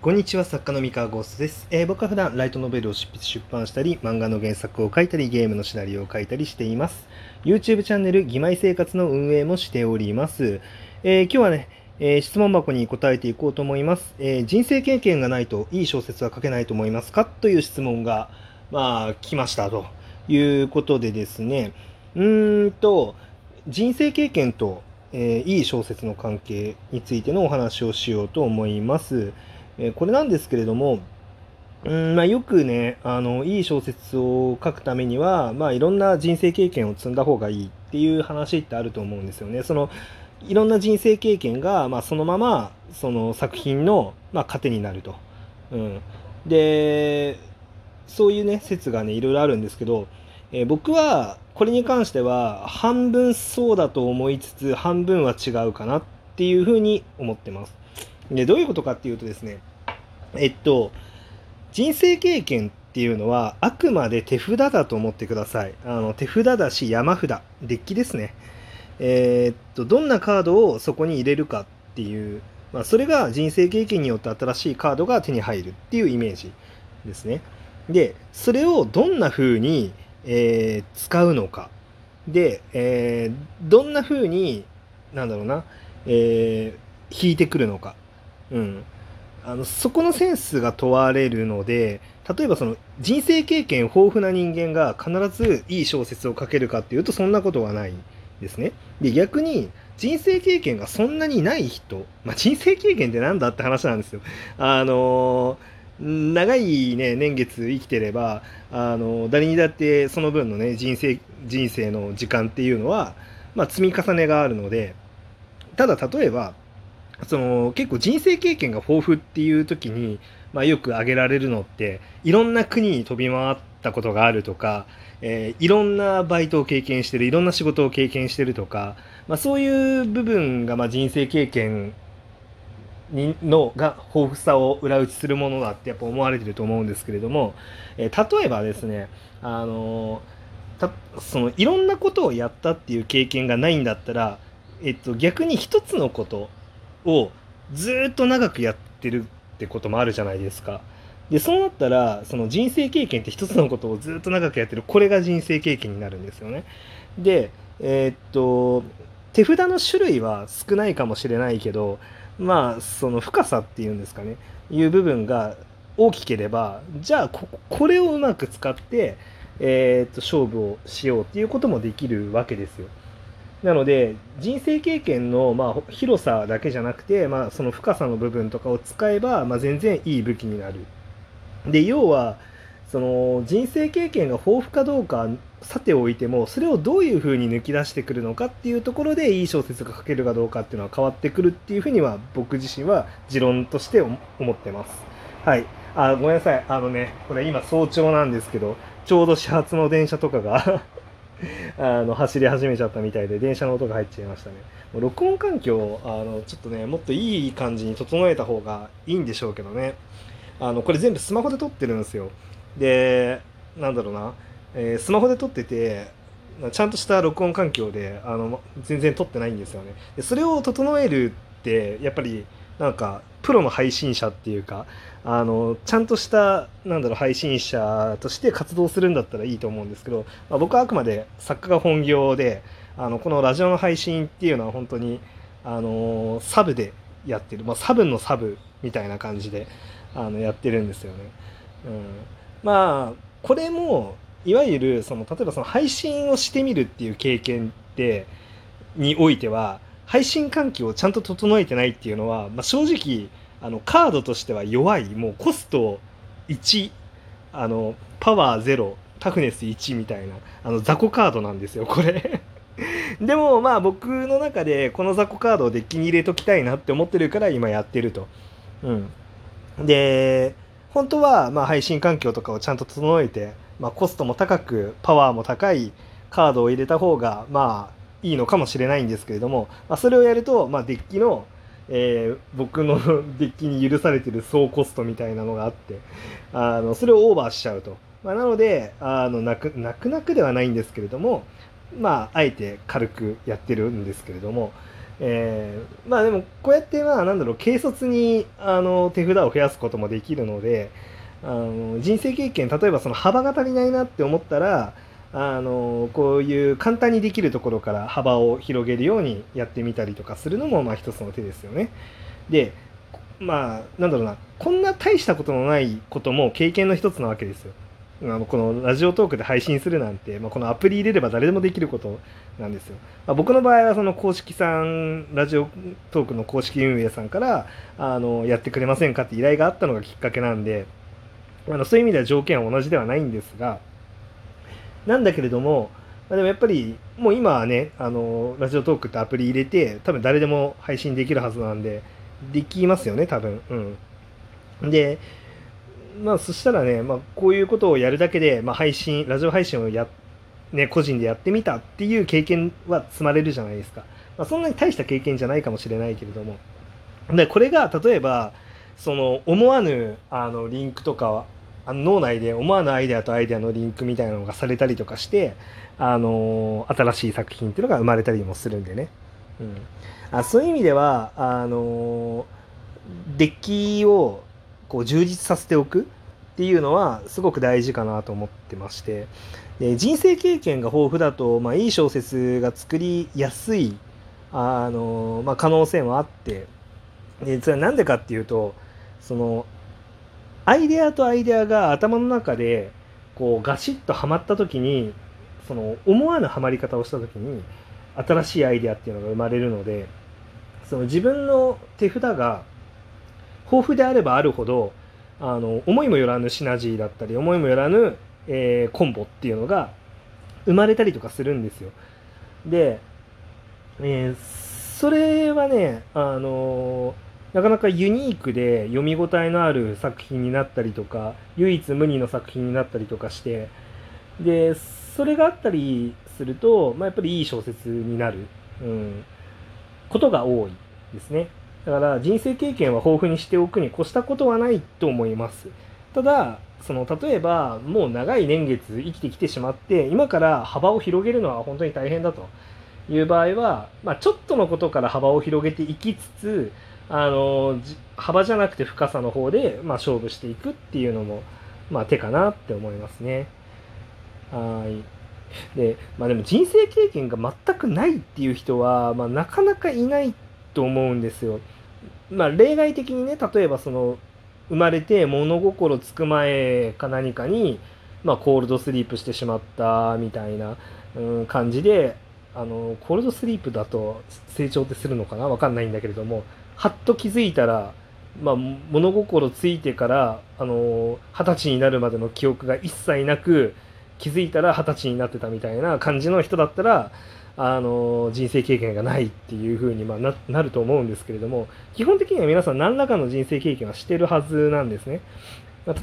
こんにちは、作家の三河ゴーストです、えー僕は普段ライトノベルを執筆出版したり、漫画の原作を書いたり、ゲームのシナリオを書いたりしています。YouTube チャンネル、義妹生活の運営もしております。えー今日はね、えー質問箱に答えていこうと思います、え人生経験がないといい小説は書けないと思いますか？という質問が、まあ、来ましたということでですね、うーんと、人生経験と、えいい小説の関係についてのお話をしようと思います。えこれなんですけれども、うんまあ、よくねあのいい小説を書くためには、まあ、いろんな人生経験を積んだ方がいいっていう話ってあると思うんですよね。そのいろんな人生経験が、まあ、そのままその作品の、まあ、糧になると。うん、でそういうね説がねいろいろあるんですけど、えー僕はこれに関しては半分そうだと思いつつ半分は違うかなっていうふうに思ってます。でどういうことかっていうとですねえっと人生経験っていうのはあくまで手札だと思ってください。あの手札だし山札。デッキですね。えーっとどんなカードをそこに入れるかっていう、まあ、それが人生経験によって新しいカードが手に入るっていうイメージですね。でそれをどんな風に、えー使うのか。で、えーどんな風になんだろうな、えー引いてくるのか。うん、あのそこのセンスが問われるので例えばその人生経験豊富な人間が必ずいい小説を書けるかっていうとそんなことはないですね。で逆に人生経験がそんなにない人、まあ、人生経験ってなんだって話なんですよ。あのー長い、ね、年月生きてれば、あの誰にだってその分のね人生人生の時間っていうのは、まあ、積み重ねがあるのでただ例えばその結構人生経験が豊富っていう時に、まあ、よく挙げられるのっていろんな国に飛び回ったことがあるとか、えーいろんなバイトを経験してるいろんな仕事を経験してるとか、まあ、そういう部分がまあ人生経験にのが豊富さを裏打ちするものだってやっぱ思われてると思うんですけれども、えー例えばですねあのたそのいろんなことをやったっていう経験がないんだったら、えっと、逆に一つのことをずっと長くやってるってこともあるじゃないですか。でそうなったらその人生経験って一つのことをずっと長くやってるこれが人生経験になるんですよね。でえーっと手札の種類は少ないかもしれないけどまあその深さっていうんですかねいう部分が大きければじゃあここれをうまく使って、えーっと勝負をしようっていうこともできるわけですよ。なので人生経験の、まあ、広さだけじゃなくて、まあ、その深さの部分とかを使えば、まあ、全然いい武器になる。で要はその人生経験が豊富かどうかさておいてもそれをどういうふうに抜き出してくるのかっていうところでいい小説が書けるかどうかっていうのは変わってくるっていうふうには僕自身は持論として思思ってます。はい。あ、ごめんなさい。あのね、これ今早朝なんですけど、ちょうど始発の電車とかが あの走り始めちゃったみたいで電車の音が入っちゃいましたね。もう録音環境あのちょっとねもっといい感じに整えた方がいいんでしょうけどね。あのこれ全部スマホで撮ってるんですよ。でなんだろうな、えースマホで撮っててちゃんとした録音環境であの全然撮ってないんですよね。でそれを整えるってやっぱりなんかプロの配信者っていうかあのちゃんとしたなんだろう配信者として活動するんだったらいいと思うんですけど、まあ、僕はあくまで作家が本業であのこのラジオの配信っていうのは本当にあのサブでやってる、まあ、サブのサブみたいな感じであのやってるんですよね。うん、まあこれもいわゆるその例えばその配信をしてみるっていう経験ってにおいては配信環境をちゃんと整えてないっていうのは、まあ、正直あのカードとしては弱い。もうコスト1あのパワー0タフネス1みたいな。あの雑魚カードなんですよこれ。でもまあ僕の中でこの雑魚カードをデッキに入れときたいなって思ってるから今やってると。うん、で本当はま配信環境とかをちゃんと整えて、まあ、コストも高くパワーも高いカードを入れた方がまあいいのかもしれないんですけれども、まあ、それをやると、まあ、デッキの、えー僕の デッキに許されてる総コストみたいなのがあってあのそれをオーバーしちゃうと、まあ、なのであの泣く泣く泣くではないんですけれどもまああえて軽くやってるんですけれどもえー、まあでもこうやってまあなんだろう軽率にあの手札を増やすこともできるのであの人生経験例えばその幅が足りないなって思ったらあのこういう簡単にできるところから幅を広げるようにやってみたりとかするのもまあ一つの手ですよね。でまあなんだろうなこんな大したことのないことも経験の一つなわけですよ。あのこのラジオトークで配信するなんて、まあ、このアプリ入れれば誰でもできることなんですよ。まあ、僕の場合はその公式さんラジオトークの公式運営さんからあのやってくれませんかって依頼があったのがきっかけなんであのそういう意味では条件は同じではないんですがなんだけれども、まあ、でもやっぱりもう今はねあのラジオトークってアプリ入れて多分誰でも配信できるはずなんでできますよね多分。うん。でまあそしたらね、まあ、こういうことをやるだけで、まあ、配信ラジオ配信をやね、個人でやってみたっていう経験は積まれるじゃないですか、まあ、そんなに大した経験じゃないかもしれないけれども。でこれが例えばその思わぬあのリンクとかあの脳内で思わぬアイデアとアイデアのリンクみたいなのがされたりとかしてあの新しい作品っていうのが生まれたりもするんでね、うん、あそういう意味ではあのデッキをこう充実させておくっていうのはすごく大事かなと思ってまして。で人生経験が豊富だと、まあ、いい小説が作りやすいあの、まあ、可能性もあって。でそれは何でかっていうとそのアイデアとアイデアが頭の中でこうガシッとはまった時にその思わぬはまり方をした時に新しいアイデアっていうのが生まれるのでその自分の手札が豊富であればあるほどあの思いもよらぬシナジーだったり思いもよらぬ、えー、コンボっていうのが生まれたりとかするんですよ。で、えー、それはねあのーなかなかユニークで読み応えのある作品になったりとか唯一無二の作品になったりとかしてでそれがあったりすると、まあ、やっぱりいい小説になる、うん、ことが多いですね。だから人生経験は豊富にしておくに越したことはないと思います。ただその例えばもう長い年月生きてきてしまって今から幅を広げるのは本当に大変だという場合は、まあ、ちょっとのことから幅を広げていきつつあの幅じゃなくて深さの方で、まあ、勝負していくっていうのも、まあ、手かなって思いますね。はいでまあでも人生経験が全くないっていう人は、まあ、なかなかいないと思うんですよ。まあ、例外的にね例えばその生まれて物心つく前か何かに、まあ、コールドスリープしてしまったみたいな、うん、感じであのコールドスリープだと成長ってするのかな？分かんないんだけれどもはっと気づいたら、まあ、物心ついてからあの二十歳になるまでの記憶が一切なく気づいたら二十歳になってたみたいな感じの人だったらあの人生経験がないっていう風にまあななると思うんですけれども基本的には皆さん何らかの人生経験はしてるはずなんですね。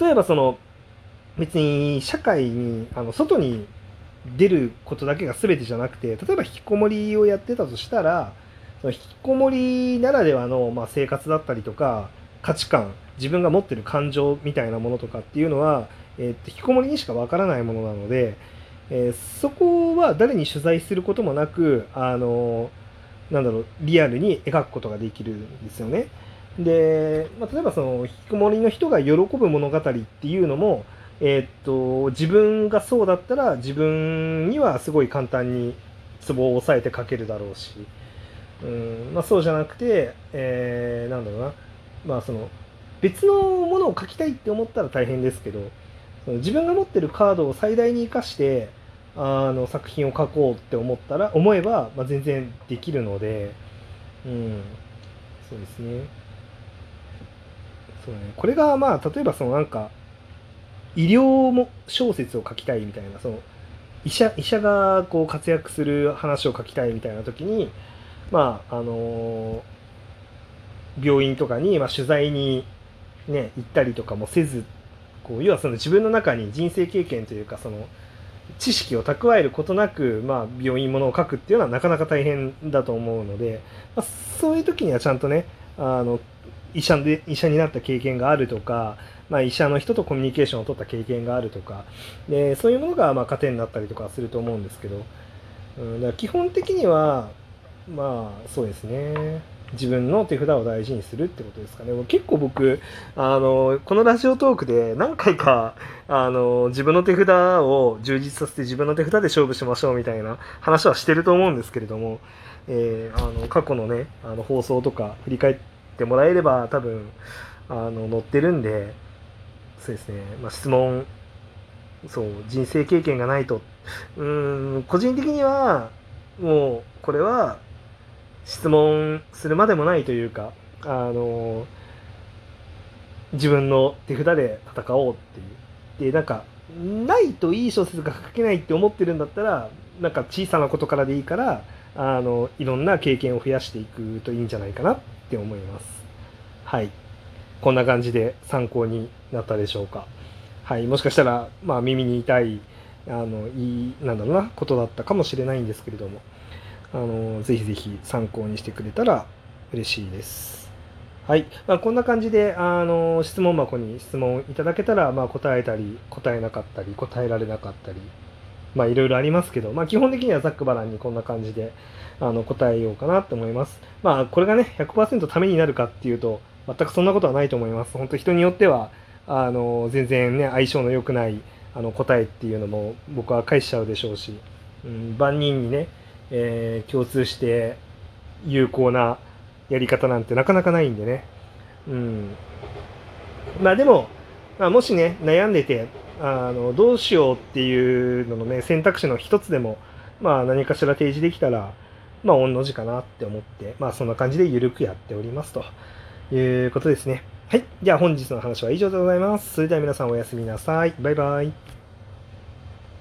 例えばその別に社会にあの外に出ることだけが全てじゃなくて例えば引きこもりをやってたとしたらその引きこもりならではの、まあ、生活だったりとか価値観自分が持ってる感情みたいなものとかっていうのは、えー、引きこもりにしかわからないものなので、えー、そこは誰に取材することもなくあのなんだろうリアルに描くことができるんですよね。で、まあ、例えばその引きこもりの人が喜ぶ物語っていうのも、えー、っと自分がそうだったら自分にはすごい簡単にツボを押さえて書けるだろうし。うんまあ、そうじゃなくて、えー、なんだろうな、まあ、その別のものを書きたいって思ったら大変ですけどその自分が持ってるカードを最大に生かしてあの作品を書こうって思ったら思えば、まあ、全然できるので、うん、そうですね。そうね。これがまあ例えばそのなんか医療も小説を書きたいみたいなその医者医者がこう活躍する話を書きたいみたいな時にまああの病院とかに、ま、取材に、ね、行ったりとかもせずこう要はその自分の中に人生経験というかその知識を蓄えることなく、まあ、病院ものを書くっていうのはなかなか大変だと思うので、まあ、そういう時にはちゃんとねあの医者で医者になった経験があるとか、まあ、医者の人とコミュニケーションを取った経験があるとかでそういうものがまあ糧になったりとかすると思うんですけど、うん、だから基本的にはまあそうですね。自分の手札を大事にするってことですかね。結構僕あのこのラジオトークで何回かあの自分の手札を充実させて自分の手札で勝負しましょうみたいな話はしてると思うんですけれども、えー、あの過去のねあの放送とか振り返ってもらえれば多分あの載ってるんでそうですね、まあ、質問そう人生経験がないと。うん個人的にはもうこれは質問するまでもないというかあの自分の手札で戦おうっていう。でなんかないといい小説が書けないって思ってるんだったらなんか小さなことからでいいからあのいろんな経験を増やしていくといいんじゃないかなって思います。はい。こんな感じで参考になったでしょうか。はい。もしかしたらまあ耳に痛いあのいいなんだろうなことだったかもしれないんですけれども。あのぜひぜひ参考にしてくれたら嬉しいです。はい、まあ、こんな感じであの質問箱に質問いただけたら、まあ、答えたり答えなかったり答えられなかったりまあいろいろありますけど、まあ、基本的にはざっくばらんにこんな感じであの答えようかなと思います。まあこれがね100%ためになるかっていうと全くそんなことはないと思います。本当人によってはあの全然ね相性の良くないあの答えっていうのも僕は返しちゃうでしょうし、うん、万人にねえー、共通して有効なやり方なんてなかなかないんでね。うん。まあでも、まあ、もしね、悩んでて、あの、どうしようっていうののね、選択肢の一つでも、まあ何かしら提示できたら、まあ御の字かなって思って、まあそんな感じで緩くやっておりますということですね。はい。じゃあ本日の話は以上でございます。それでは皆さんおやすみなさい。バイバイ。